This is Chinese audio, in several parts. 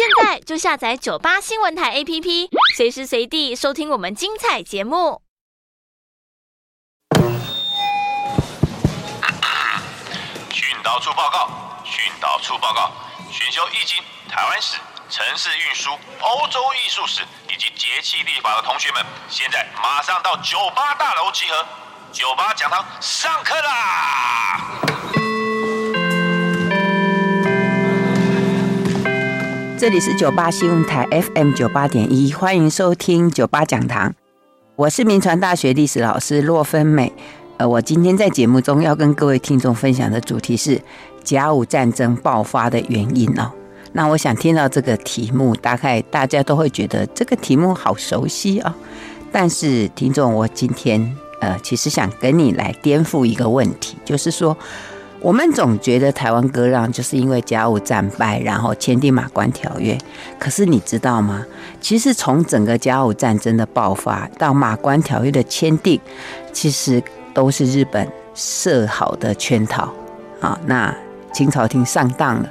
现在就下载九八新闻台 APP，随时随地收听我们精彩节目。训导处报告，训导处报告，选修易经、台湾史、城市运输、欧洲艺术史以及节气历法的同学们，现在马上到九八大楼集合，九八讲堂上课啦！这里是九八新闻台 FM 九八点一，欢迎收听九八讲堂。我是民传大学历史老师骆芬美。呃，我今天在节目中要跟各位听众分享的主题是甲午战争爆发的原因哦。那我想听到这个题目，大概大家都会觉得这个题目好熟悉哦。但是，听众，我今天呃，其实想跟你来颠覆一个问题，就是说。我们总觉得台湾割让就是因为甲午战败，然后签订马关条约。可是你知道吗？其实从整个甲午战争的爆发到马关条约的签订，其实都是日本设好的圈套啊。那清朝廷上当了，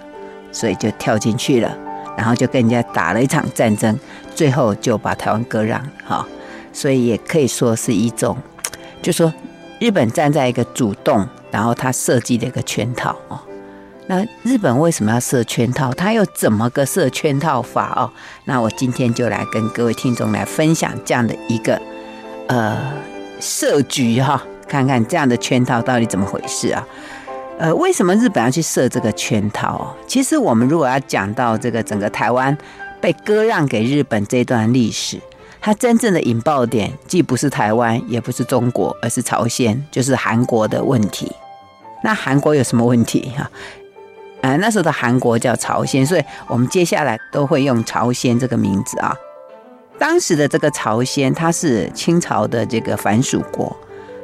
所以就跳进去了，然后就跟人家打了一场战争，最后就把台湾割让。哈，所以也可以说是一种，就说日本站在一个主动。然后他设计了一个圈套哦，那日本为什么要设圈套？他又怎么个设圈套法哦？那我今天就来跟各位听众来分享这样的一个呃设局哈，看看这样的圈套到底怎么回事啊？呃，为什么日本要去设这个圈套哦？其实我们如果要讲到这个整个台湾被割让给日本这段历史。它真正的引爆点既不是台湾，也不是中国，而是朝鲜，就是韩国的问题。那韩国有什么问题哈？呃，那时候的韩国叫朝鲜，所以我们接下来都会用朝鲜这个名字啊。当时的这个朝鲜，它是清朝的这个藩属国。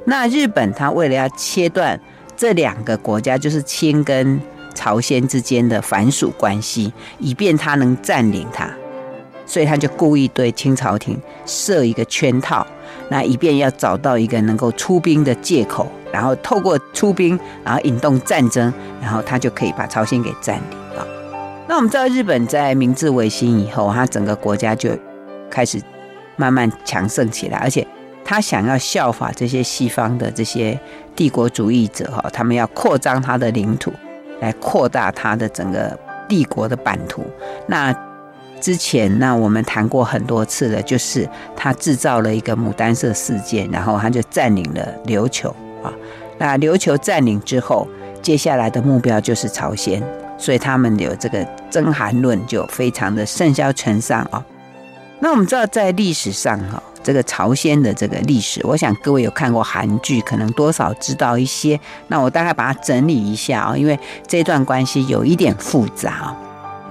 那日本它为了要切断这两个国家，就是清跟朝鲜之间的藩属关系，以便它能占领它。所以他就故意对清朝廷设一个圈套，那以便要找到一个能够出兵的借口，然后透过出兵，然后引动战争，然后他就可以把朝鲜给占领了。那我们知道，日本在明治维新以后，他整个国家就开始慢慢强盛起来，而且他想要效法这些西方的这些帝国主义者哈，他们要扩张他的领土，来扩大他的整个帝国的版图。那之前，那我们谈过很多次了，就是他制造了一个牡丹社事件，然后他就占领了琉球啊。那琉球占领之后，接下来的目标就是朝鲜，所以他们有这个争韩论就非常的甚嚣尘上啊。那我们知道，在历史上哈，这个朝鲜的这个历史，我想各位有看过韩剧，可能多少知道一些。那我大概把它整理一下啊，因为这段关系有一点复杂。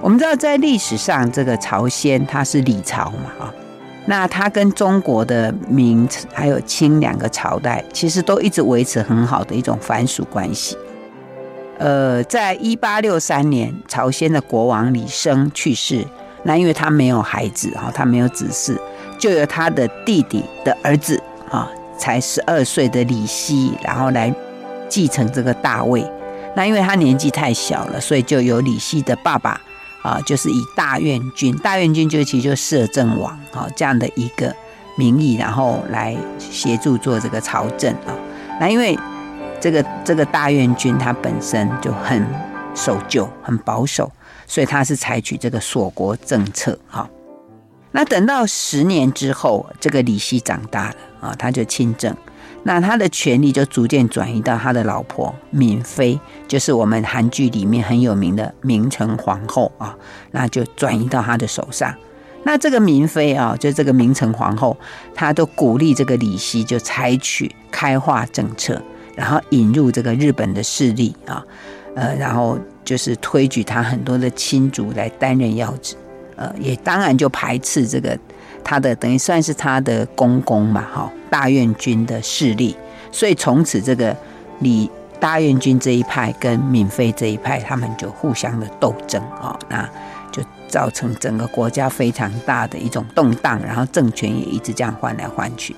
我们知道，在历史上，这个朝鲜它是李朝嘛，啊，那它跟中国的明还有清两个朝代，其实都一直维持很好的一种藩属关系。呃，在一八六三年，朝鲜的国王李生去世，那因为他没有孩子，哈，他没有子嗣，就由他的弟弟的儿子，啊，才十二岁的李熙，然后来继承这个大位。那因为他年纪太小了，所以就由李熙的爸爸。啊，就是以大院君，大院君就其实就摄政王啊这样的一个名义，然后来协助做这个朝政啊。那因为这个这个大院君他本身就很守旧、很保守，所以他是采取这个锁国政策哈。那等到十年之后，这个李熙长大了啊，他就亲政。那他的权力就逐渐转移到他的老婆闵妃，就是我们韩剧里面很有名的明成皇后啊，那就转移到他的手上。那这个闵妃啊，就这个明成皇后，她都鼓励这个李熙就采取开化政策，然后引入这个日本的势力啊，呃，然后就是推举他很多的亲族来担任要职，呃，也当然就排斥这个。他的等于算是他的公公嘛，哈，大院君的势力，所以从此这个李大院君这一派跟闵妃这一派，他们就互相的斗争啊，那就造成整个国家非常大的一种动荡，然后政权也一直这样换来换去。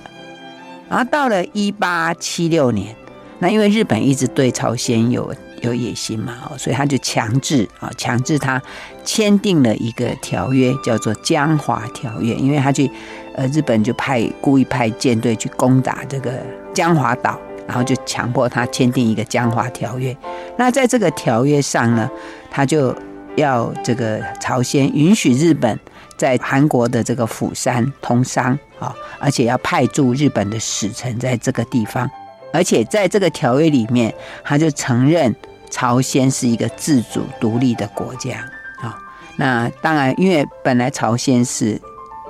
然后到了一八七六年，那因为日本一直对朝鲜有有野心嘛，所以他就强制啊，强制他签订了一个条约，叫做《江华条约》，因为他去呃日本就派故意派舰队去攻打这个江华岛，然后就强迫他签订一个《江华条约》。那在这个条约上呢，他就要这个朝鲜允许日本在韩国的这个釜山通商啊，而且要派驻日本的使臣在这个地方。而且在这个条约里面，他就承认朝鲜是一个自主独立的国家啊。那当然，因为本来朝鲜是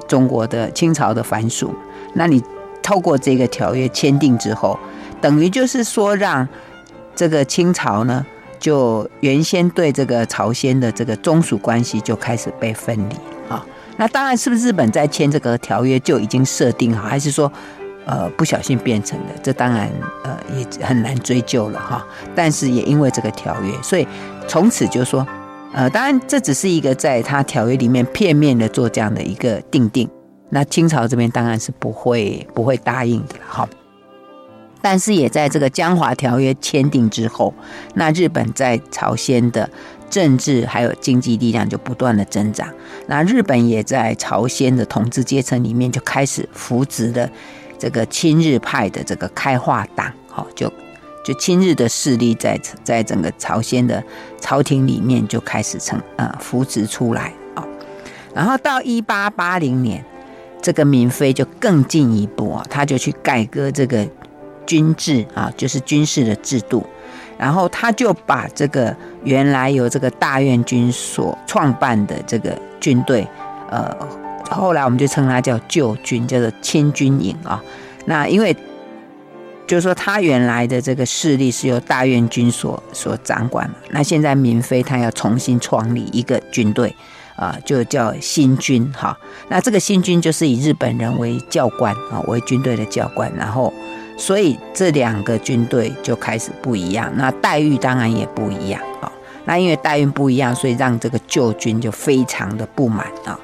中国的清朝的藩属，那你透过这个条约签订之后，等于就是说让这个清朝呢，就原先对这个朝鲜的这个宗属关系就开始被分离啊。那当然，是不是日本在签这个条约就已经设定好，还是说？呃，不小心变成的，这当然呃也很难追究了哈。但是也因为这个条约，所以从此就说，呃，当然这只是一个在他条约里面片面的做这样的一个定定。那清朝这边当然是不会不会答应的了哈。但是也在这个江华条约签订之后，那日本在朝鲜的政治还有经济力量就不断的增长。那日本也在朝鲜的统治阶层里面就开始扶植了。这个亲日派的这个开化党，好，就就亲日的势力在在整个朝鲜的朝廷里面就开始成呃扶植出来啊，然后到一八八零年，这个闵妃就更进一步啊，他就去改革这个军制啊，就是军事的制度，然后他就把这个原来由这个大院军所创办的这个军队，呃。后来我们就称它叫旧军，叫做千军营啊。那因为就是说，他原来的这个势力是由大院军所所掌管嘛。那现在闵妃他要重新创立一个军队啊，就叫新军哈。那这个新军就是以日本人为教官啊，为军队的教官。然后，所以这两个军队就开始不一样，那待遇当然也不一样啊。那因为待遇不一样，所以让这个旧军就非常的不满啊。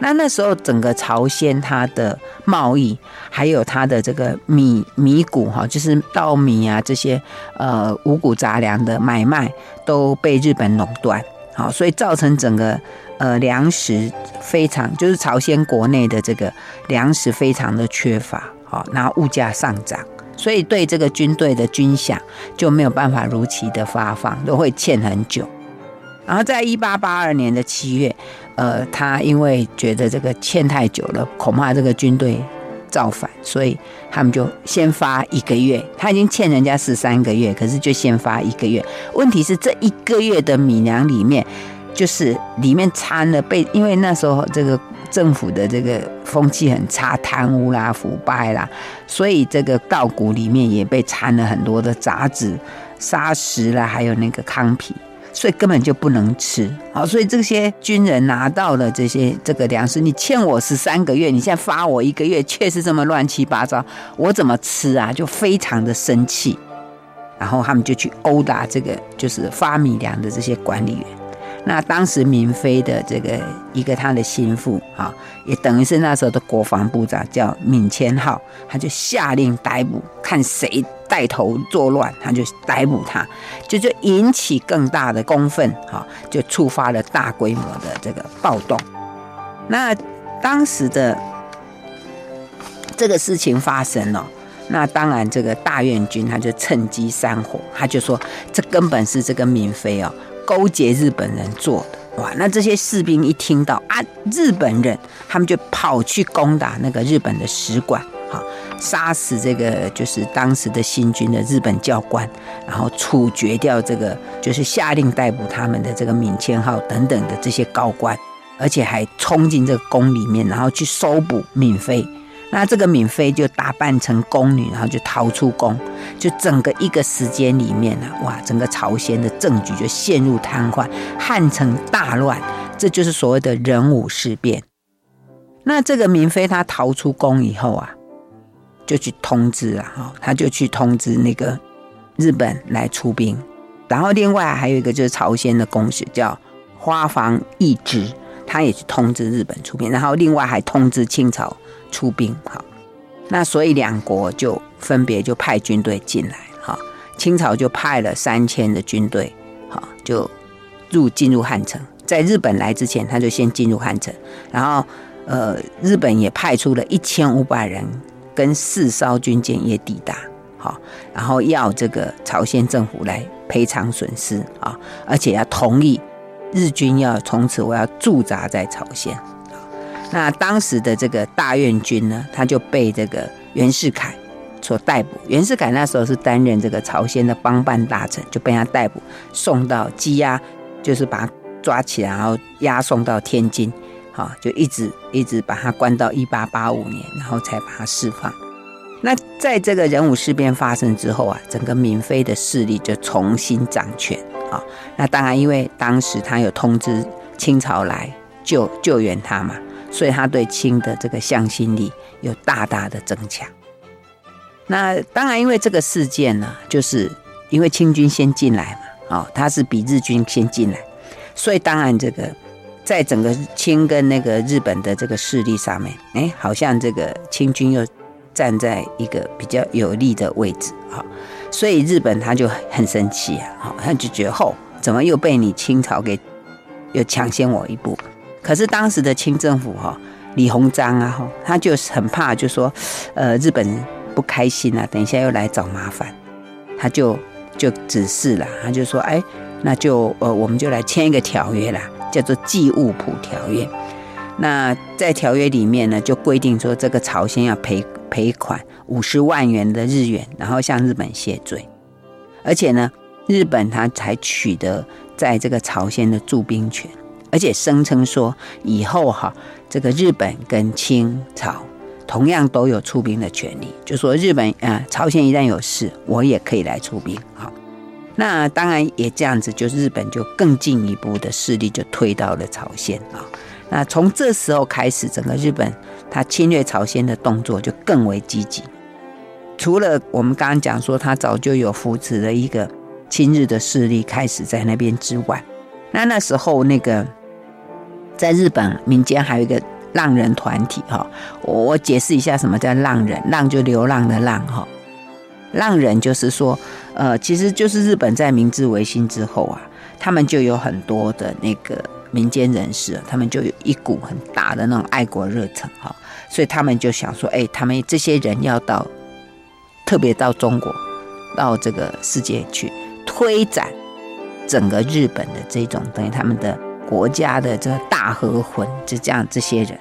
那那时候，整个朝鲜它的贸易，还有它的这个米米谷哈，就是稻米啊这些呃五谷杂粮的买卖都被日本垄断，好，所以造成整个呃粮食非常，就是朝鲜国内的这个粮食非常的缺乏，好，然后物价上涨，所以对这个军队的军饷就没有办法如期的发放，都会欠很久。然后在一八八二年的七月。呃，他因为觉得这个欠太久了，恐怕这个军队造反，所以他们就先发一个月。他已经欠人家十三个月，可是就先发一个月。问题是这一个月的米粮里面，就是里面掺了被，因为那时候这个政府的这个风气很差，贪污啦、腐败啦，所以这个稻谷里面也被掺了很多的杂质、砂石啦，还有那个糠皮。所以根本就不能吃，好，所以这些军人拿到了这些这个粮食，你欠我十三个月，你现在发我一个月，却是这么乱七八糟，我怎么吃啊？就非常的生气，然后他们就去殴打这个就是发米粮的这些管理员。那当时闵妃的这个一个他的心腹啊，也等于是那时候的国防部长叫闵千浩，他就下令逮捕，看谁带头作乱，他就逮捕他，就就引起更大的公愤，哈，就触发了大规模的这个暴动。那当时的这个事情发生了，那当然这个大院军他就趁机煽火，他就说这根本是这个闵妃哦。勾结日本人做的哇！那这些士兵一听到啊，日本人，他们就跑去攻打那个日本的使馆，哈，杀死这个就是当时的新军的日本教官，然后处决掉这个就是下令逮捕他们的这个闵千浩等等的这些高官，而且还冲进这个宫里面，然后去搜捕闵妃。那这个闵妃就打扮成宫女，然后就逃出宫，就整个一个时间里面呢，哇，整个朝鲜的政局就陷入瘫痪，汉城大乱，这就是所谓的壬午事变。那这个闵妃她逃出宫以后啊，就去通知啊，哈，他就去通知那个日本来出兵，然后另外还有一个就是朝鲜的公使叫花房义之，他也去通知日本出兵，然后另外还通知清朝。出兵，好，那所以两国就分别就派军队进来，哈，清朝就派了三千的军队，好就入进入汉城。在日本来之前，他就先进入汉城，然后呃，日本也派出了一千五百人跟四艘军舰也抵达，好，然后要这个朝鲜政府来赔偿损失啊，而且要同意日军要从此我要驻扎在朝鲜。那当时的这个大院军呢，他就被这个袁世凯所逮捕。袁世凯那时候是担任这个朝鲜的帮办大臣，就被他逮捕，送到羁押，就是把他抓起来，然后押送到天津，好，就一直一直把他关到一八八五年，然后才把他释放。那在这个人武事变发生之后啊，整个闵妃的势力就重新掌权啊。那当然，因为当时他有通知清朝来救救援他嘛。所以他对清的这个向心力有大大的增强。那当然，因为这个事件呢，就是因为清军先进来嘛，哦，他是比日军先进来，所以当然这个在整个清跟那个日本的这个势力上面，哎，好像这个清军又站在一个比较有利的位置啊，所以日本他就很生气啊，好，他就觉得后怎么又被你清朝给又抢先我一步。可是当时的清政府哈，李鸿章啊哈，他就很怕，就说，呃，日本不开心啊，等一下又来找麻烦，他就就指示了，他就说，哎，那就呃，我们就来签一个条约啦，叫做《济务浦条约》。那在条约里面呢，就规定说，这个朝鲜要赔赔款五十万元的日元，然后向日本谢罪，而且呢，日本他才取得在这个朝鲜的驻兵权。而且声称说，以后哈，这个日本跟清朝同样都有出兵的权利。就说日本啊，朝鲜一旦有事，我也可以来出兵。好，那当然也这样子，就日本就更进一步的势力就推到了朝鲜啊。那从这时候开始，整个日本他侵略朝鲜的动作就更为积极。除了我们刚刚讲说，他早就有扶持的一个亲日的势力开始在那边之外，那那时候那个。在日本民间还有一个浪人团体哈，我解释一下什么叫浪人，浪就流浪的浪哈，浪人就是说，呃，其实就是日本在明治维新之后啊，他们就有很多的那个民间人士，他们就有一股很大的那种爱国热忱哈，所以他们就想说，哎，他们这些人要到，特别到中国，到这个世界去推展整个日本的这种等于他们的。国家的这个大和魂，就这样这些人，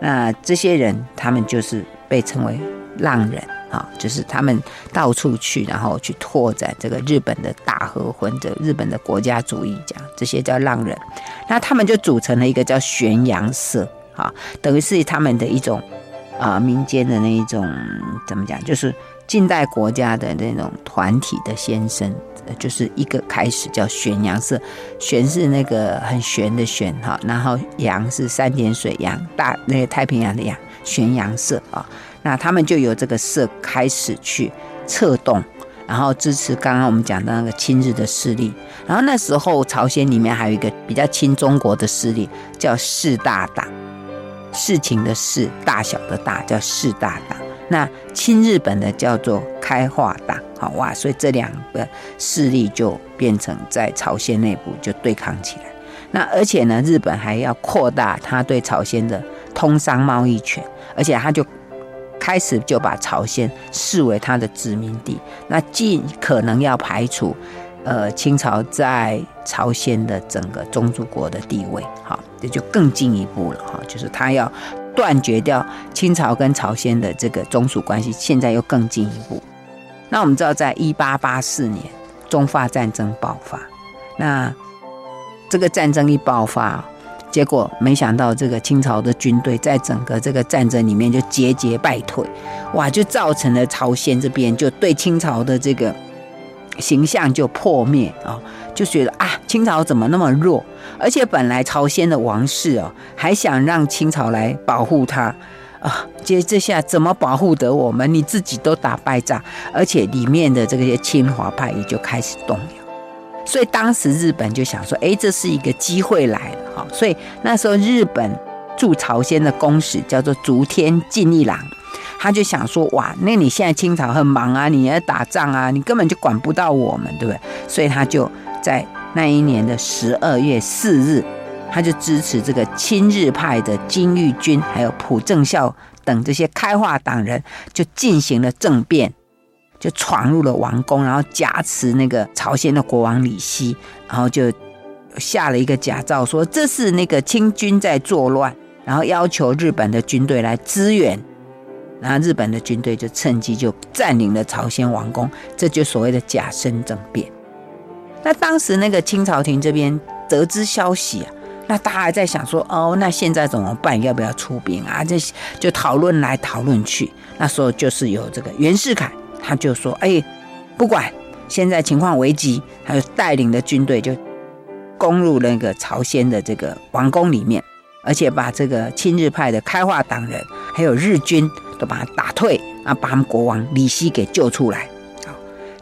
那这些人他们就是被称为浪人啊，就是他们到处去，然后去拓展这个日本的大和魂，这日本的国家主义，这样这些叫浪人。那他们就组成了一个叫玄阳社啊，等于是他们的一种啊民间的那一种怎么讲，就是近代国家的那种团体的先声。就是一个开始叫玄阳社，玄是那个很玄的玄哈，然后阳是三点水阳大那个太平洋的阳，玄阳社啊，那他们就由这个社开始去策动，然后支持刚刚我们讲的那个亲日的势力，然后那时候朝鲜里面还有一个比较亲中国的势力叫四大党，事情的事，大小的大叫四大党。那亲日本的叫做开化党，好哇，所以这两个势力就变成在朝鲜内部就对抗起来。那而且呢，日本还要扩大他对朝鲜的通商贸易权，而且他就开始就把朝鲜视为他的殖民地，那尽可能要排除呃清朝在朝鲜的整个宗主国的地位，好，这就更进一步了哈，就是他要。断绝掉清朝跟朝鲜的这个宗属关系，现在又更进一步。那我们知道，在一八八四年中法战争爆发，那这个战争一爆发，结果没想到这个清朝的军队在整个这个战争里面就节节败退，哇，就造成了朝鲜这边就对清朝的这个形象就破灭啊。就觉得啊，清朝怎么那么弱？而且本来朝鲜的王室哦，还想让清朝来保护他啊。接这下怎么保护得我们？你自己都打败仗，而且里面的这些亲华派也就开始动摇。所以当时日本就想说，哎，这是一个机会来了哈。所以那时候日本驻朝鲜的公使叫做竹田进一郎，他就想说，哇，那你现在清朝很忙啊，你要打仗啊，你根本就管不到我们，对不对？所以他就在那一年的十二月四日，他就支持这个亲日派的金玉均还有朴正孝等这些开化党人，就进行了政变，就闯入了王宫，然后挟持那个朝鲜的国王李熙，然后就下了一个假诏，说这是那个清军在作乱，然后要求日本的军队来支援。然后日本的军队就趁机就占领了朝鲜王宫，这就所谓的假身政变。那当时那个清朝廷这边得知消息啊，那大家还在想说，哦，那现在怎么办？要不要出兵啊？这就讨论来讨论去。那时候就是有这个袁世凯，他就说，哎，不管现在情况危急，他就带领的军队就攻入那个朝鲜的这个王宫里面，而且把这个亲日派的开化党人还有日军。都把他打退啊，把他们国王李熙给救出来。好，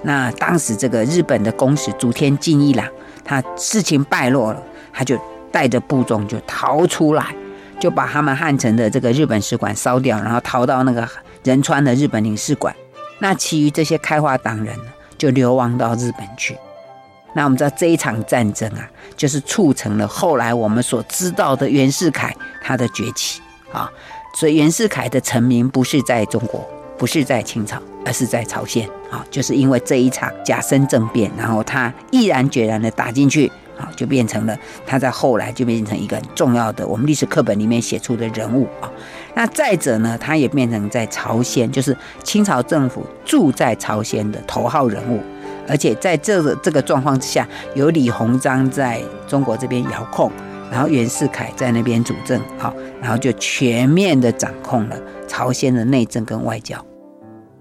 那当时这个日本的公使竹田进一郎，他事情败落了，他就带着部众就逃出来，就把他们汉城的这个日本使馆烧掉，然后逃到那个仁川的日本领事馆。那其余这些开化党人呢，就流亡到日本去。那我们知道这一场战争啊，就是促成了后来我们所知道的袁世凯他的崛起啊。所以袁世凯的成名不是在中国，不是在清朝，而是在朝鲜啊，就是因为这一场甲申政变，然后他毅然决然的打进去啊，就变成了他在后来就变成一个很重要的我们历史课本里面写出的人物啊。那再者呢，他也变成在朝鲜，就是清朝政府驻在朝鲜的头号人物，而且在这个这个状况之下，有李鸿章在中国这边遥控。然后袁世凯在那边主政，好，然后就全面的掌控了朝鲜的内政跟外交。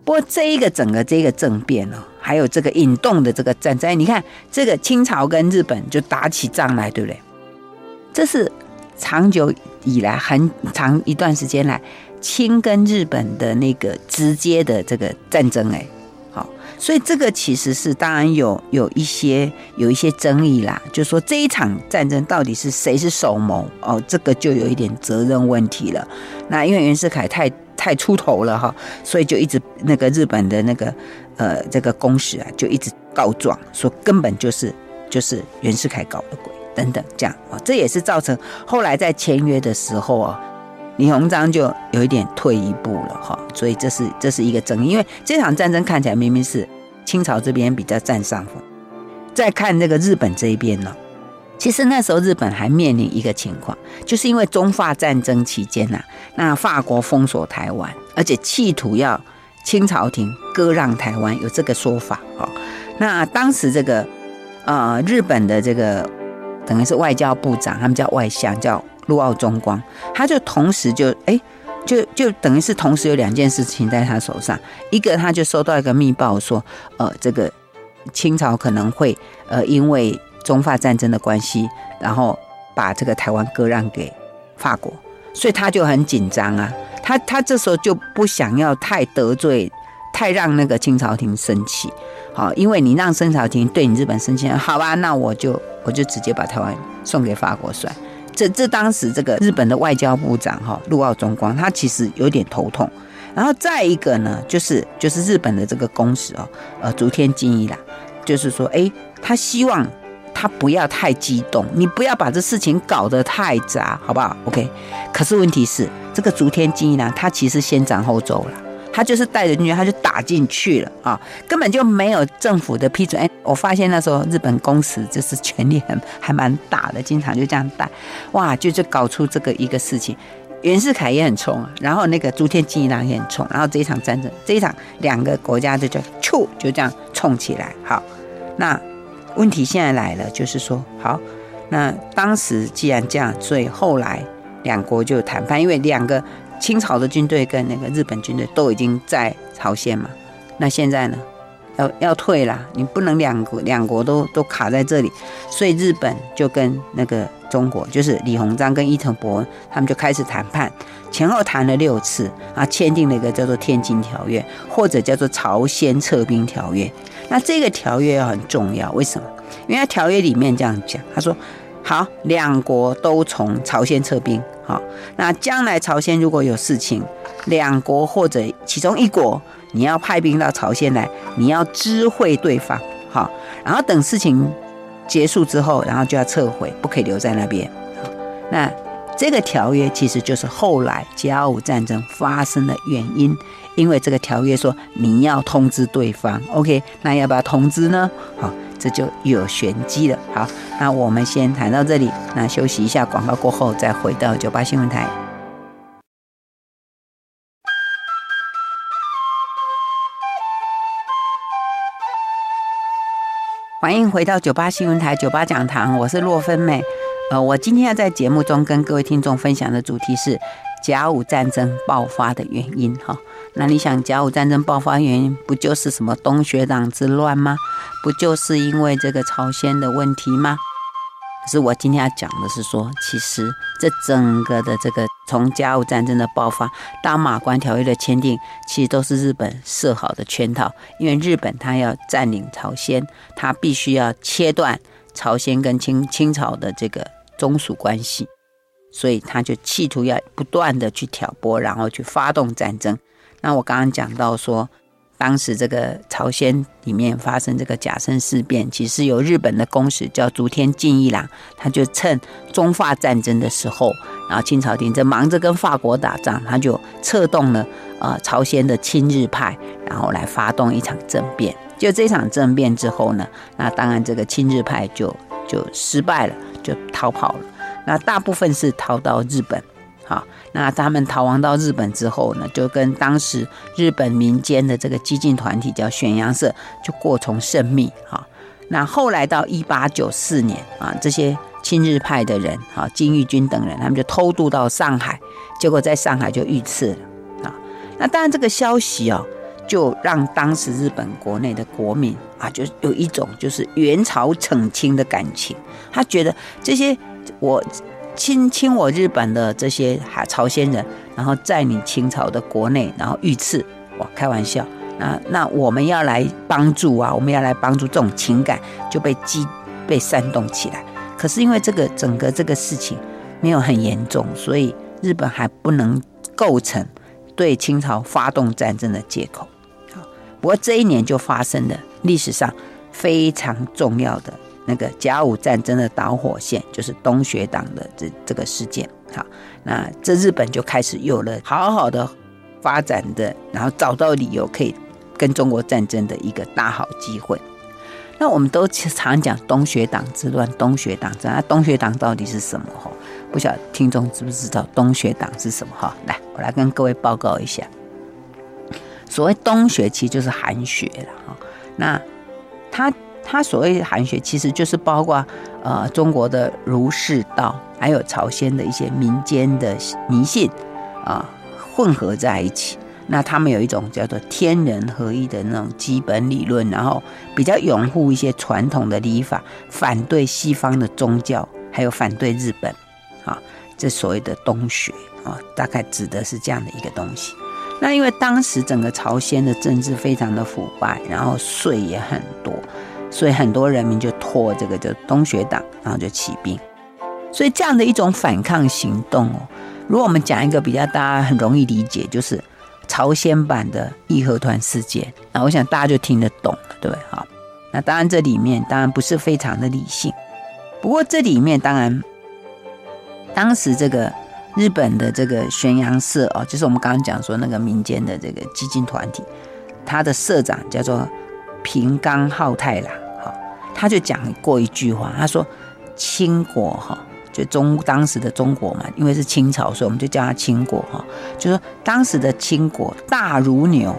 不过这一个整个这个政变呢，还有这个引动的这个战争，你看这个清朝跟日本就打起仗来，对不对？这是长久以来很长一段时间来清跟日本的那个直接的这个战争，哎。所以这个其实是当然有有一些有一些争议啦，就说这一场战争到底是谁是首谋哦，这个就有一点责任问题了。那因为袁世凯太太出头了哈，所以就一直那个日本的那个呃这个公使啊，就一直告状说根本就是就是袁世凯搞的鬼等等这样啊，这也是造成后来在签约的时候啊。李鸿章就有一点退一步了哈，所以这是这是一个争议，因为这场战争看起来明明是清朝这边比较占上风。再看这个日本这一边呢，其实那时候日本还面临一个情况，就是因为中法战争期间呐，那法国封锁台湾，而且企图要清朝廷割让台湾，有这个说法哦。那当时这个呃日本的这个等于是外交部长，他们叫外相叫。陆奥中光，他就同时就哎，就就等于是同时有两件事情在他手上。一个，他就收到一个密报说，呃，这个清朝可能会呃因为中法战争的关系，然后把这个台湾割让给法国，所以他就很紧张啊。他他这时候就不想要太得罪，太让那个清朝廷生气。好，因为你让清朝廷对你日本生气，好吧，那我就我就直接把台湾送给法国算。这这当时这个日本的外交部长哈陆奥中光，他其实有点头痛。然后再一个呢，就是就是日本的这个公使哦，呃竹田金一郎，就是说，哎，他希望他不要太激动，你不要把这事情搞得太杂，好不好？OK。可是问题是，这个竹田金一郎他其实先斩后奏了。他就是带着进去，他就打进去了啊，根本就没有政府的批准。哎，我发现那时候日本公使就是权力很还蛮大的，经常就这样带，哇，就就搞出这个一个事情。袁世凯也很冲啊，然后那个竹田金一郎也很冲，然后这一场战争，这一场两个国家就就咻就这样冲起来。好，那问题现在来了，就是说，好，那当时既然这样，所以后来两国就谈判，因为两个。清朝的军队跟那个日本军队都已经在朝鲜嘛，那现在呢，要要退了，你不能两国两国都都卡在这里，所以日本就跟那个中国，就是李鸿章跟伊藤博文，他们就开始谈判，前后谈了六次啊，签订了一个叫做《天津条约》或者叫做《朝鲜撤兵条约》。那这个条约很重要，为什么？因为条约里面这样讲，他说。好，两国都从朝鲜撤兵。好，那将来朝鲜如果有事情，两国或者其中一国，你要派兵到朝鲜来，你要知会对方，好，然后等事情结束之后，然后就要撤回，不可以留在那边。那这个条约其实就是后来甲午战争发生的原因，因为这个条约说你要通知对方，OK，那要不要通知呢？好，这就有玄机了。好，那我们先谈到这里，那休息一下，广告过后再回到九八新闻台。欢迎回到九八新闻台九八讲堂，我是洛芬美。呃，我今天要在节目中跟各位听众分享的主题是甲午战争爆发的原因。哈，那你想甲午战争爆发原因不就是什么东学党之乱吗？不就是因为这个朝鲜的问题吗？可是我今天要讲的是说，其实这整个的这个从甲午战争的爆发大马关条约的签订，其实都是日本设好的圈套，因为日本他要占领朝鲜，他必须要切断朝鲜跟清清朝的这个。中属关系，所以他就企图要不断的去挑拨，然后去发动战争。那我刚刚讲到说，当时这个朝鲜里面发生这个甲申事变，其实有日本的公使叫竹田进一郎，他就趁中法战争的时候，然后清朝廷正忙着跟法国打仗，他就策动了呃朝鲜的亲日派，然后来发动一场政变。就这场政变之后呢，那当然这个亲日派就就失败了。就逃跑了，那大部分是逃到日本，好，那他们逃亡到日本之后呢，就跟当时日本民间的这个激进团体叫玄洋社，就过从甚密，哈，那后来到一八九四年啊，这些亲日派的人，啊，金玉君等人，他们就偷渡到上海，结果在上海就遇刺了，啊，那当然这个消息哦。就让当时日本国内的国民啊，就有一种就是援朝惩清的感情。他觉得这些我亲亲我日本的这些海朝鲜人，然后在你清朝的国内，然后遇刺，哇，开玩笑。那那我们要来帮助啊，我们要来帮助，这种情感就被激被煽动起来。可是因为这个整个这个事情没有很严重，所以日本还不能构成对清朝发动战争的借口。不过这一年就发生了历史上非常重要的那个甲午战争的导火线，就是东学党的这这个事件。好，那这日本就开始有了好好的发展的，然后找到理由可以跟中国战争的一个大好机会。那我们都常讲东学党之乱，东学党之，那东学党到底是什么？哈，不晓得听众知不知道东学党是什么？哈，来，我来跟各位报告一下。所谓东学，其实就是韩学了哈。那他他所谓的韩学，其实就是包括呃中国的儒释道，还有朝鲜的一些民间的迷信啊混合在一起。那他们有一种叫做天人合一的那种基本理论，然后比较拥护一些传统的礼法，反对西方的宗教，还有反对日本啊。这所谓的东学啊，大概指的是这样的一个东西。那因为当时整个朝鲜的政治非常的腐败，然后税也很多，所以很多人民就托这个叫东学党，然后就起兵。所以这样的一种反抗行动哦，如果我们讲一个比较大家很容易理解，就是朝鲜版的义和团事件，那我想大家就听得懂了，对不对？好，那当然这里面当然不是非常的理性，不过这里面当然当时这个。日本的这个玄洋社哦，就是我们刚刚讲说那个民间的这个激进团体，他的社长叫做平冈浩太郎，哈，他就讲过一句话，他说：“清国哈，就中当时的中国嘛，因为是清朝，所以我们就叫他清国哈。就说当时的清国大如牛，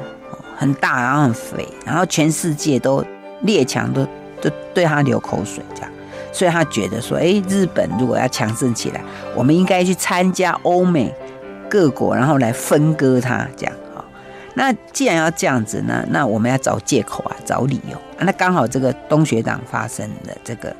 很大然后很肥，然后全世界都列强都都对他流口水这样。”所以他觉得说，诶，日本如果要强盛起来，我们应该去参加欧美各国，然后来分割它，这样。那既然要这样子呢，那我们要找借口啊，找理由。那刚好这个东学党发生的这个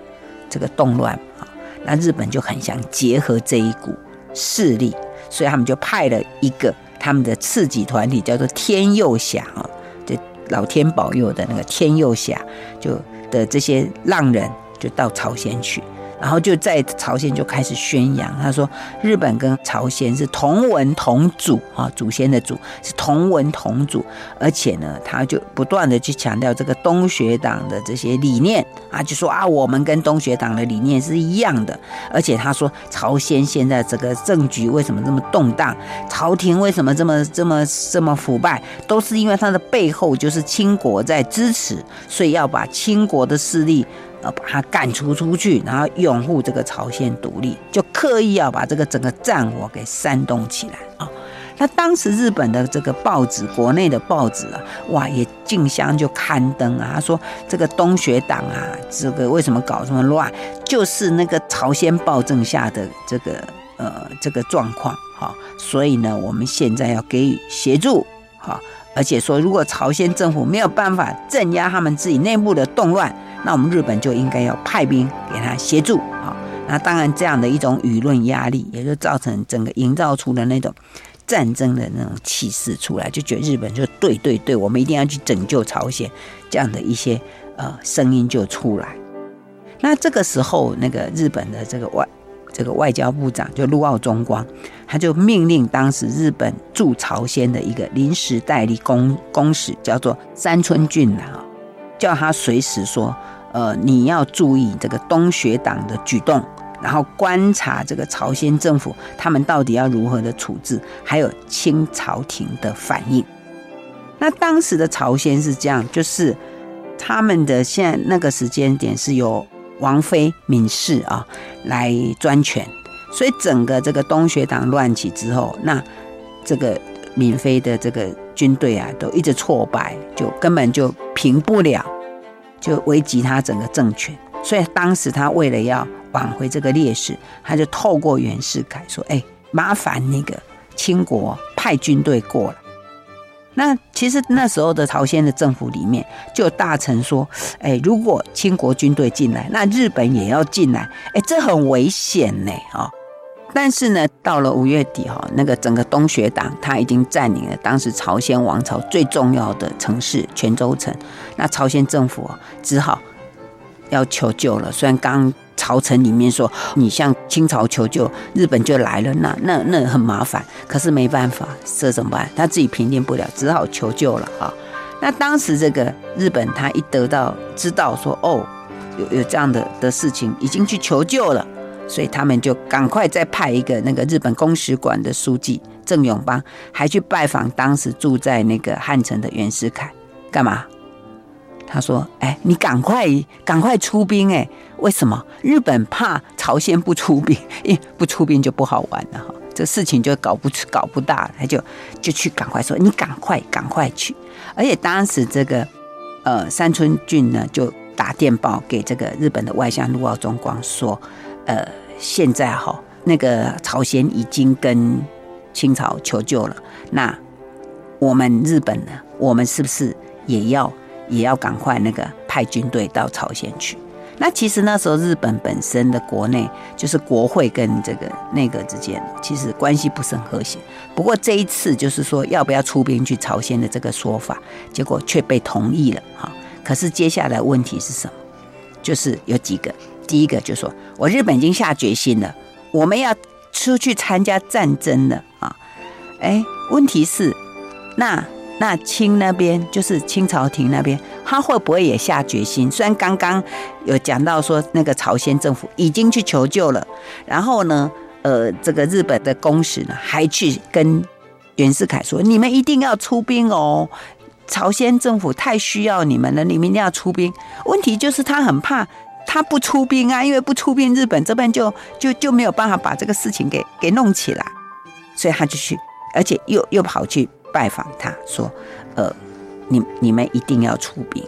这个动乱啊，那日本就很想结合这一股势力，所以他们就派了一个他们的次级团体，叫做天佑侠啊，就老天保佑的那个天佑侠，就的这些浪人。就到朝鲜去，然后就在朝鲜就开始宣扬，他说日本跟朝鲜是同文同祖啊，祖先的祖是同文同祖，而且呢，他就不断的去强调这个东学党的这些理念啊，就说啊，我们跟东学党的理念是一样的，而且他说朝鲜现在这个政局为什么这么动荡，朝廷为什么这么这么这么腐败，都是因为他的背后就是清国在支持，所以要把清国的势力。呃，把他赶出出去，然后拥护这个朝鲜独立，就刻意要把这个整个战火给煽动起来啊！那当时日本的这个报纸，国内的报纸啊，哇，也竞相就刊登啊，他说这个东学党啊，这个为什么搞这么乱，就是那个朝鲜暴政下的这个呃这个状况哈，所以呢，我们现在要给予协助哈，而且说如果朝鲜政府没有办法镇压他们自己内部的动乱。那我们日本就应该要派兵给他协助，啊，那当然这样的一种舆论压力，也就造成整个营造出了那种战争的那种气势出来，就觉得日本就对对对，我们一定要去拯救朝鲜，这样的一些呃声音就出来。那这个时候，那个日本的这个外这个外交部长就陆奥中光，他就命令当时日本驻朝鲜的一个临时代理公公使，叫做山村俊郎。叫他随时说，呃，你要注意这个东学党的举动，然后观察这个朝鲜政府他们到底要如何的处置，还有清朝廷的反应。那当时的朝鲜是这样，就是他们的现在那个时间点是由王妃闵氏啊来专权，所以整个这个东学党乱起之后，那这个闵妃的这个。军队啊，都一直挫败，就根本就平不了，就危及他整个政权。所以当时他为了要挽回这个劣势，他就透过袁世凯说：“哎，麻烦那个清国派军队过来。”那其实那时候的朝鲜的政府里面，就大臣说：“哎，如果清国军队进来，那日本也要进来，哎，这很危险呢，啊。”但是呢，到了五月底哈，那个整个东学党他已经占领了当时朝鲜王朝最重要的城市泉州城，那朝鲜政府只好要求救了。虽然刚朝臣里面说你向清朝求救，日本就来了，那那那很麻烦，可是没办法，这怎么办？他自己平定不了，只好求救了啊。那当时这个日本他一得到知道说哦，有有这样的的事情，已经去求救了。所以他们就赶快再派一个那个日本公使馆的书记郑永邦，还去拜访当时住在那个汉城的袁世凯，干嘛？他说：“哎，你赶快赶快出兵！哎，为什么？日本怕朝鲜不出兵，因为不出兵就不好玩了哈，这事情就搞不搞不大，他就就去赶快说，你赶快赶快去！而且当时这个呃山村俊呢，就打电报给这个日本的外相陆奥忠光说。”呃，现在哈，那个朝鲜已经跟清朝求救了。那我们日本呢？我们是不是也要也要赶快那个派军队到朝鲜去？那其实那时候日本本身的国内就是国会跟这个内阁之间其实关系不是很和谐。不过这一次就是说要不要出兵去朝鲜的这个说法，结果却被同意了哈。可是接下来问题是什么？就是有几个。第一个就说，我日本已经下决心了，我们要出去参加战争了啊！哎，问题是，那那清那边就是清朝廷那边，他会不会也下决心？虽然刚刚有讲到说，那个朝鲜政府已经去求救了，然后呢，呃，这个日本的公使呢，还去跟袁世凯说，你们一定要出兵哦，朝鲜政府太需要你们了，你们一定要出兵。问题就是他很怕。他不出兵啊，因为不出兵，日本这边就就就没有办法把这个事情给给弄起来，所以他就去，而且又又跑去拜访他，说，呃，你你们一定要出兵。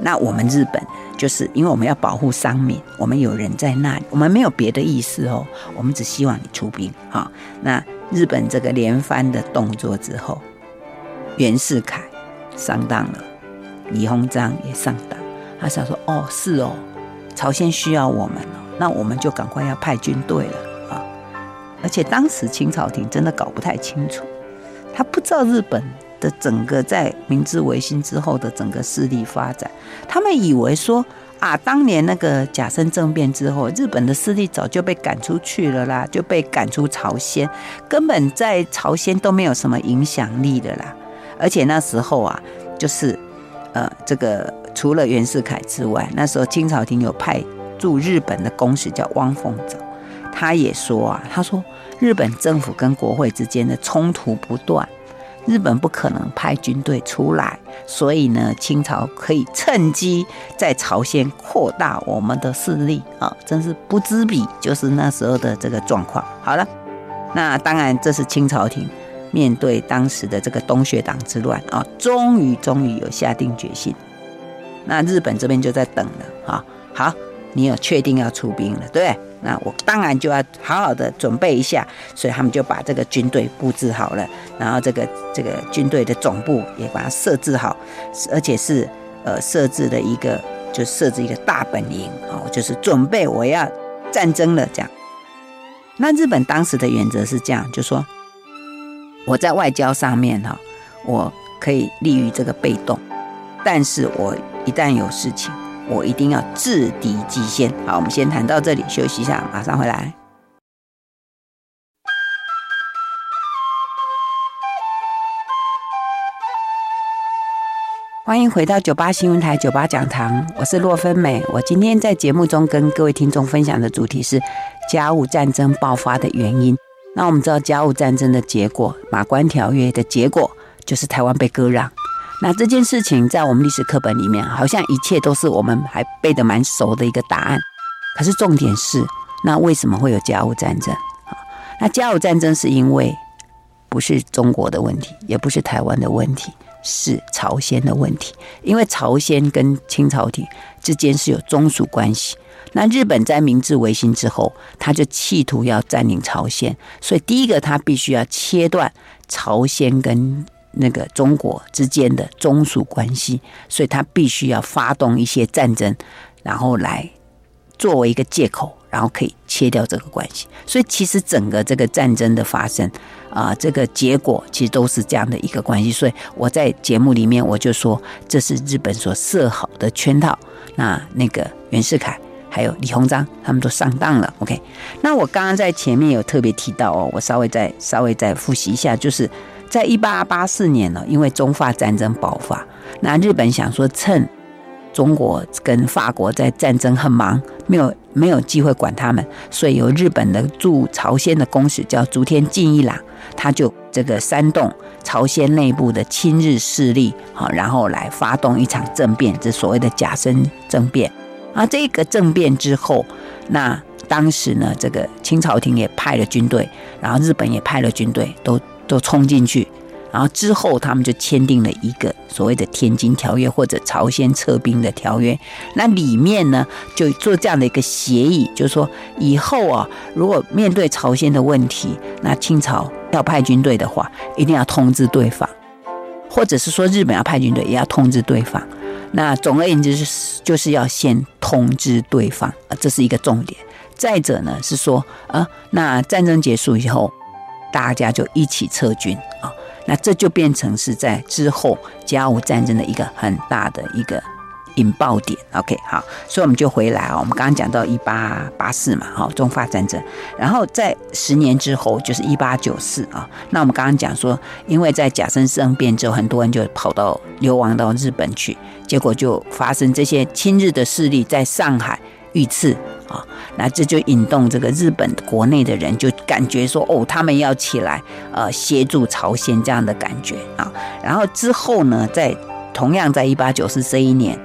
那我们日本就是因为我们要保护商民，我们有人在那里，我们没有别的意思哦，我们只希望你出兵。好，那日本这个连番的动作之后，袁世凯上当了，李鸿章也上当，他想说，哦，是哦。朝鲜需要我们了，那我们就赶快要派军队了啊！而且当时清朝廷真的搞不太清楚，他不知道日本的整个在明治维新之后的整个势力发展，他们以为说啊，当年那个甲申政变之后，日本的势力早就被赶出去了啦，就被赶出朝鲜，根本在朝鲜都没有什么影响力的啦。而且那时候啊，就是呃，这个除了袁世凯之外，那时候清朝廷有派驻日本的公使叫汪凤藻，他也说啊，他说日本政府跟国会之间的冲突不断。日本不可能派军队出来，所以呢，清朝可以趁机在朝鲜扩大我们的势力啊，真是不知彼，就是那时候的这个状况。好了，那当然这是清朝廷面对当时的这个东学党之乱啊，终于终于有下定决心。那日本这边就在等了啊，好，你有确定要出兵了，对？那我当然就要好好的准备一下，所以他们就把这个军队布置好了，然后这个这个军队的总部也把它设置好，而且是呃设置了一个就设置一个大本营哦，就是准备我要战争了这样。那日本当时的原则是这样，就说我在外交上面哈，我可以立于这个被动，但是我一旦有事情。我一定要制敌机先。好，我们先谈到这里，休息一下，马上回来。欢迎回到九八新闻台九八讲堂，我是洛芬美。我今天在节目中跟各位听众分享的主题是甲午战争爆发的原因。那我们知道甲午战争的结果，马关条约的结果就是台湾被割让。那这件事情在我们历史课本里面，好像一切都是我们还背得蛮熟的一个答案。可是重点是，那为什么会有甲午战争？那甲午战争是因为不是中国的问题，也不是台湾的问题，是朝鲜的问题。因为朝鲜跟清朝廷之间是有宗属关系。那日本在明治维新之后，他就企图要占领朝鲜，所以第一个他必须要切断朝鲜跟。那个中国之间的宗属关系，所以他必须要发动一些战争，然后来作为一个借口，然后可以切掉这个关系。所以其实整个这个战争的发生啊、这个结果其实都是这样的一个关系。所以我在节目里面我就说，这是日本所设好的圈套。那那个袁世凯还有李鸿章他们都上当了。OK，那我刚刚在前面有特别提到哦，我稍微再稍微再复习一下，就是。在一八八四年呢，因为中法战争爆发，那日本想说趁中国跟法国在战争很忙，没有没有机会管他们，所以由日本的驻朝鲜的公使叫竹田进一郎，他就这个煽动朝鲜内部的亲日势力，好，然后来发动一场政变，这所谓的甲申政变。啊，这个政变之后，那当时呢，这个清朝廷也派了军队，然后日本也派了军队，都。都冲进去，然后之后他们就签订了一个所谓的《天津条约》或者朝鲜撤兵的条约。那里面呢，就做这样的一个协议，就是说以后啊，如果面对朝鲜的问题，那清朝要派军队的话，一定要通知对方，或者是说日本要派军队，也要通知对方。那总而言之，就是就是要先通知对方啊，这是一个重点。再者呢，是说啊，那战争结束以后。大家就一起撤军啊，那这就变成是在之后甲午战争的一个很大的一个引爆点。OK，好，所以我们就回来啊，我们刚刚讲到一八八四嘛，哈，中法战争，然后在十年之后就是一八九四啊。那我们刚刚讲说，因为在甲申政变之后，很多人就跑到流亡到日本去，结果就发生这些亲日的势力在上海遇刺。啊，那这就引动这个日本国内的人就感觉说，哦，他们要起来，呃，协助朝鲜这样的感觉啊。然后之后呢，在同样在一八九四这一年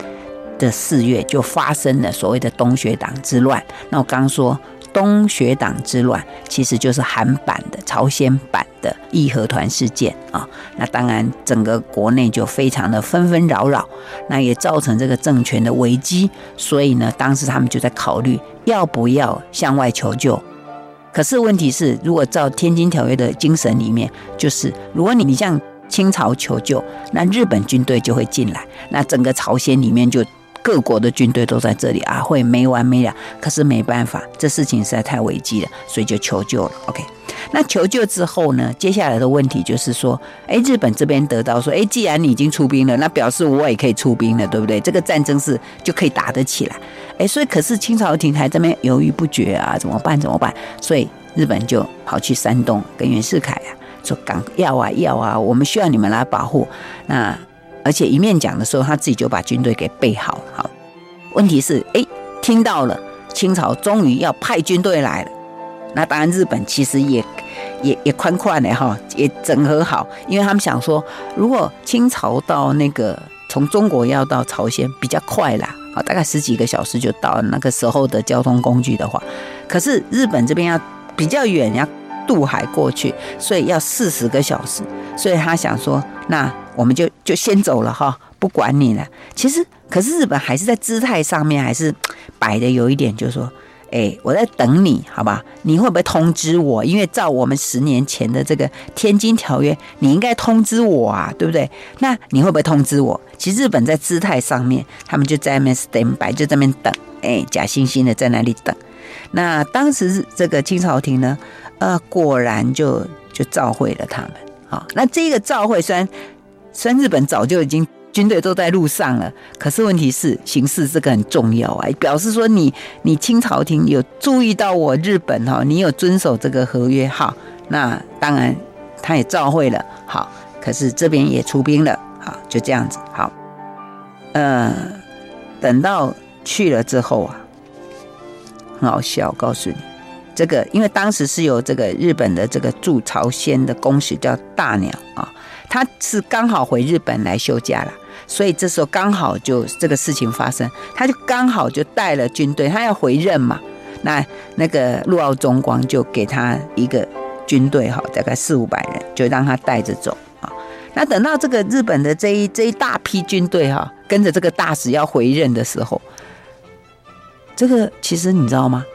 的四月，就发生了所谓的东学党之乱。那我刚刚说。东学党之乱其实就是韩版的朝鲜版的义和团事件啊，那当然整个国内就非常的纷纷扰扰，那也造成这个政权的危机，所以呢，当时他们就在考虑要不要向外求救。可是问题是，如果照天津条约的精神里面，就是如果你你向清朝求救，那日本军队就会进来，那整个朝鲜里面就。各国的军队都在这里啊，会没完没了。可是没办法，这事情实在太危机了，所以就求救了。OK，那求救之后呢，接下来的问题就是说，哎，日本这边得到说，哎，既然你已经出兵了，那表示我也可以出兵了，对不对？这个战争是就可以打得起来。哎，所以可是清朝廷还这边犹豫不决啊，怎么办？怎么办？所以日本就跑去山东跟袁世凯啊说，赶要啊要啊，我们需要你们来保护。那而且一面讲的时候，他自己就把军队给备好。好，问题是，哎，听到了清朝终于要派军队来了。那当然，日本其实也也也宽宽的哈，也整合好，因为他们想说，如果清朝到那个从中国要到朝鲜比较快啦，啊，大概十几个小时就到那个时候的交通工具的话，可是日本这边要比较远，要渡海过去，所以要四十个小时，所以他想说，那我们就就先走了哈，不管你了。其实，可是日本还是在姿态上面还是摆的有一点，就是说。哎，我在等你，好吧？你会不会通知我？因为照我们十年前的这个《天津条约》，你应该通知我啊，对不对？那你会不会通知我？其实日本在姿态上面，他们就在那边 stand by，就在那边等，哎，假惺惺的在那里等。那当时这个清朝廷呢，呃，果然就就召会了他们。好，那这个召会虽然虽然日本早就已经。军队都在路上了，可是问题是形势这个很重要啊，表示说你你清朝廷有注意到我日本哈，你有遵守这个合约哈，那当然他也召会了，好，可是这边也出兵了，好，就这样子，好，呃，等到去了之后啊，很好笑，告诉你。这个，因为当时是有这个日本的这个驻朝鲜的公使叫大鸟啊。他是刚好回日本来休假了，所以这时候刚好就这个事情发生，他就刚好就带了军队，他要回任嘛。那那个陆奥中光就给他一个军队哈，大概四五百人，就让他带着走啊。那等到这个日本的这一这一大批军队哈，跟着这个大使要回任的时候，这个其实你知道吗？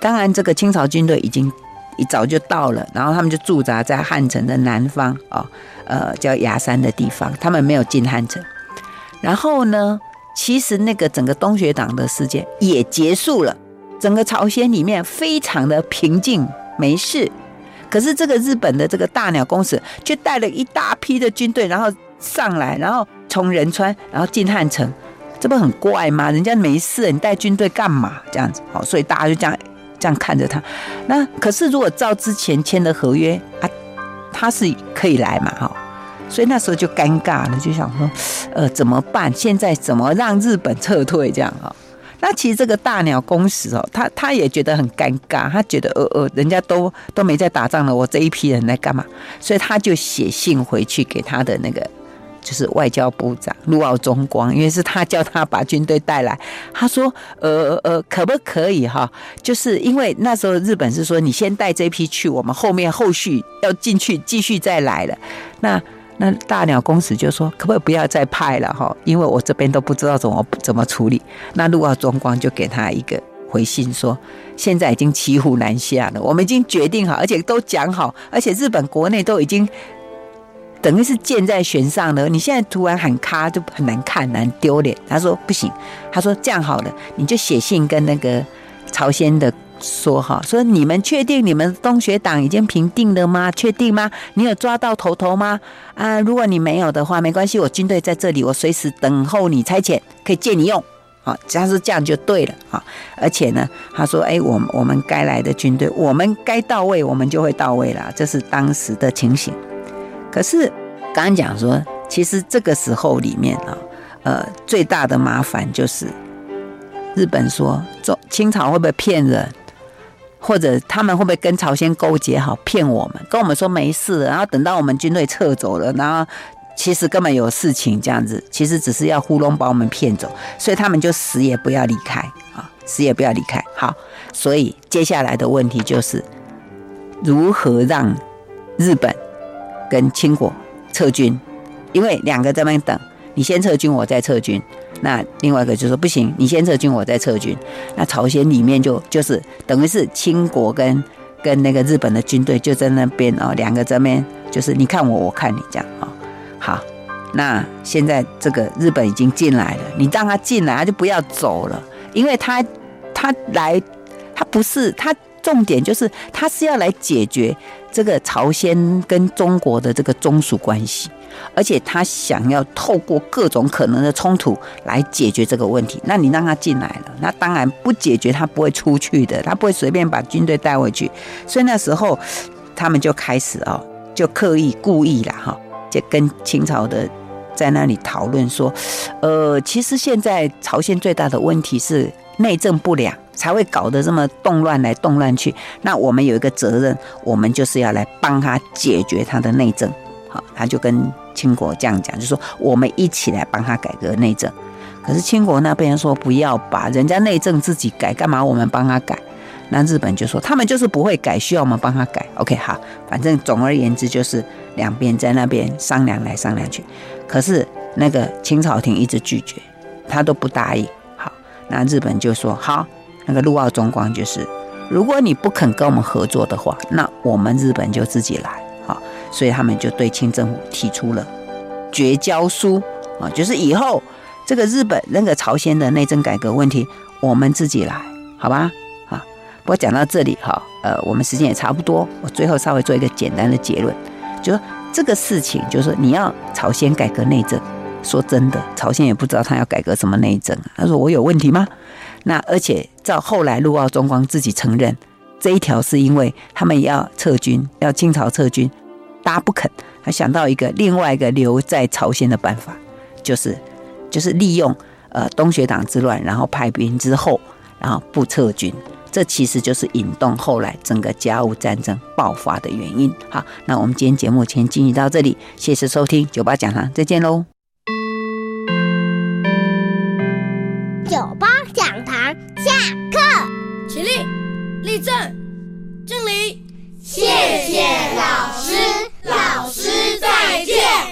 当然，这个清朝军队已经一早就到了，然后他们就驻扎在汉城的南方啊。呃，叫牙山的地方，他们没有进汉城。然后呢，其实那个整个东学党的事件也结束了，整个朝鲜里面非常的平静，没事。可是这个日本的这个大鸟公使却带了一大批的军队，然后上来，然后从仁川，然后进汉城，这不很怪吗？人家没事，你带军队干嘛？这样子，好，所以大家就这样这样看着他。那可是如果照之前签的合约啊。他是可以来嘛，哈，所以那时候就尴尬了，就想说，呃，怎么办？现在怎么让日本撤退这样哈？那其实这个大鸟公使哦，他他也觉得很尴尬，他觉得呃呃，人家都都没在打仗了，我这一批人来干嘛？所以他就写信回去给他的那个。就是外交部长陆奥中光，因为是他叫他把军队带来。他说：“呃呃，可不可以哈？就是因为那时候日本是说，你先带这批去，我们后面后续要进去继续再来了。那那大鸟公使就说，可不可以不要再派了哈？因为我这边都不知道怎么怎么处理。那陆奥中光就给他一个回信说，现在已经骑虎难下了，我们已经决定好，而且都讲好，而且日本国内都已经。”等于是箭在弦上了，你现在突然喊卡就很难看，难丢脸。他说不行，他说这样好了，你就写信跟那个朝鲜的说哈，说你们确定你们东学党已经平定了吗？确定吗？你有抓到头头吗？啊，如果你没有的话，没关系，我军队在这里，我随时等候你差遣，可以借你用。好，只要是这样就对了啊。而且呢，他说，哎，我我们该来的军队，我们该到位，我们就会到位了。这是当时的情形。可是，刚刚讲说，其实这个时候里面啊，呃，最大的麻烦就是日本说，中清朝会不会骗人，或者他们会不会跟朝鲜勾结好骗我们，跟我们说没事，然后等到我们军队撤走了，然后其实根本有事情这样子，其实只是要糊弄把我们骗走，所以他们就死也不要离开啊，死也不要离开。好，所以接下来的问题就是如何让日本。跟清国撤军，因为两个在那边等，你先撤军，我再撤军。那另外一个就说不行，你先撤军，我再撤军。那朝鲜里面就就是等于是清国跟跟那个日本的军队就在那边哦，两个在那边就是你看我，我看你这样啊。好，那现在这个日本已经进来了，你让他进来，他就不要走了，因为他他来他不是他重点就是他是要来解决这个朝鲜跟中国的这个中属关系，而且他想要透过各种可能的冲突来解决这个问题。那你让他进来了，那当然不解决他不会出去的，他不会随便把军队带回去。所以那时候他们就开始哦，就刻意故意啦哈，就跟清朝的在那里讨论说，呃，其实现在朝鲜最大的问题是内政不良。才会搞得这么动乱来动乱去。那我们有一个责任，我们就是要来帮他解决他的内政。好，他就跟清国这样讲，就说我们一起来帮他改革内政。可是清国那边说不要把人家内政自己改，干嘛我们帮他改？那日本就说他们就是不会改，需要我们帮他改。OK，好，反正总而言之就是两边在那边商量来商量去。可是那个清朝廷一直拒绝，他都不答应。那日本就说好。那个陆奥中光就是，如果你不肯跟我们合作的话，那我们日本就自己来，啊，所以他们就对清政府提出了绝交书啊，就是以后这个日本那个朝鲜的内政改革问题，我们自己来，好吧？啊，不过讲到这里哈，呃，我们时间也差不多，我最后稍微做一个简单的结论，就说这个事情就是你要朝鲜改革内政，说真的，朝鲜也不知道他要改革什么内政，他说我有问题吗？那而且照后来陆奥中光自己承认，这一条是因为他们要撤军，要清朝撤军，大家不肯，他想到一个另外一个留在朝鲜的办法，就是就是利用呃东学党之乱，然后派兵之后，然后不撤军，这其实就是引动后来整个甲午战争爆发的原因。好，那我们今天节目先进行到这里，谢谢收听九八讲堂，再见喽。正正礼谢谢老师老师再见。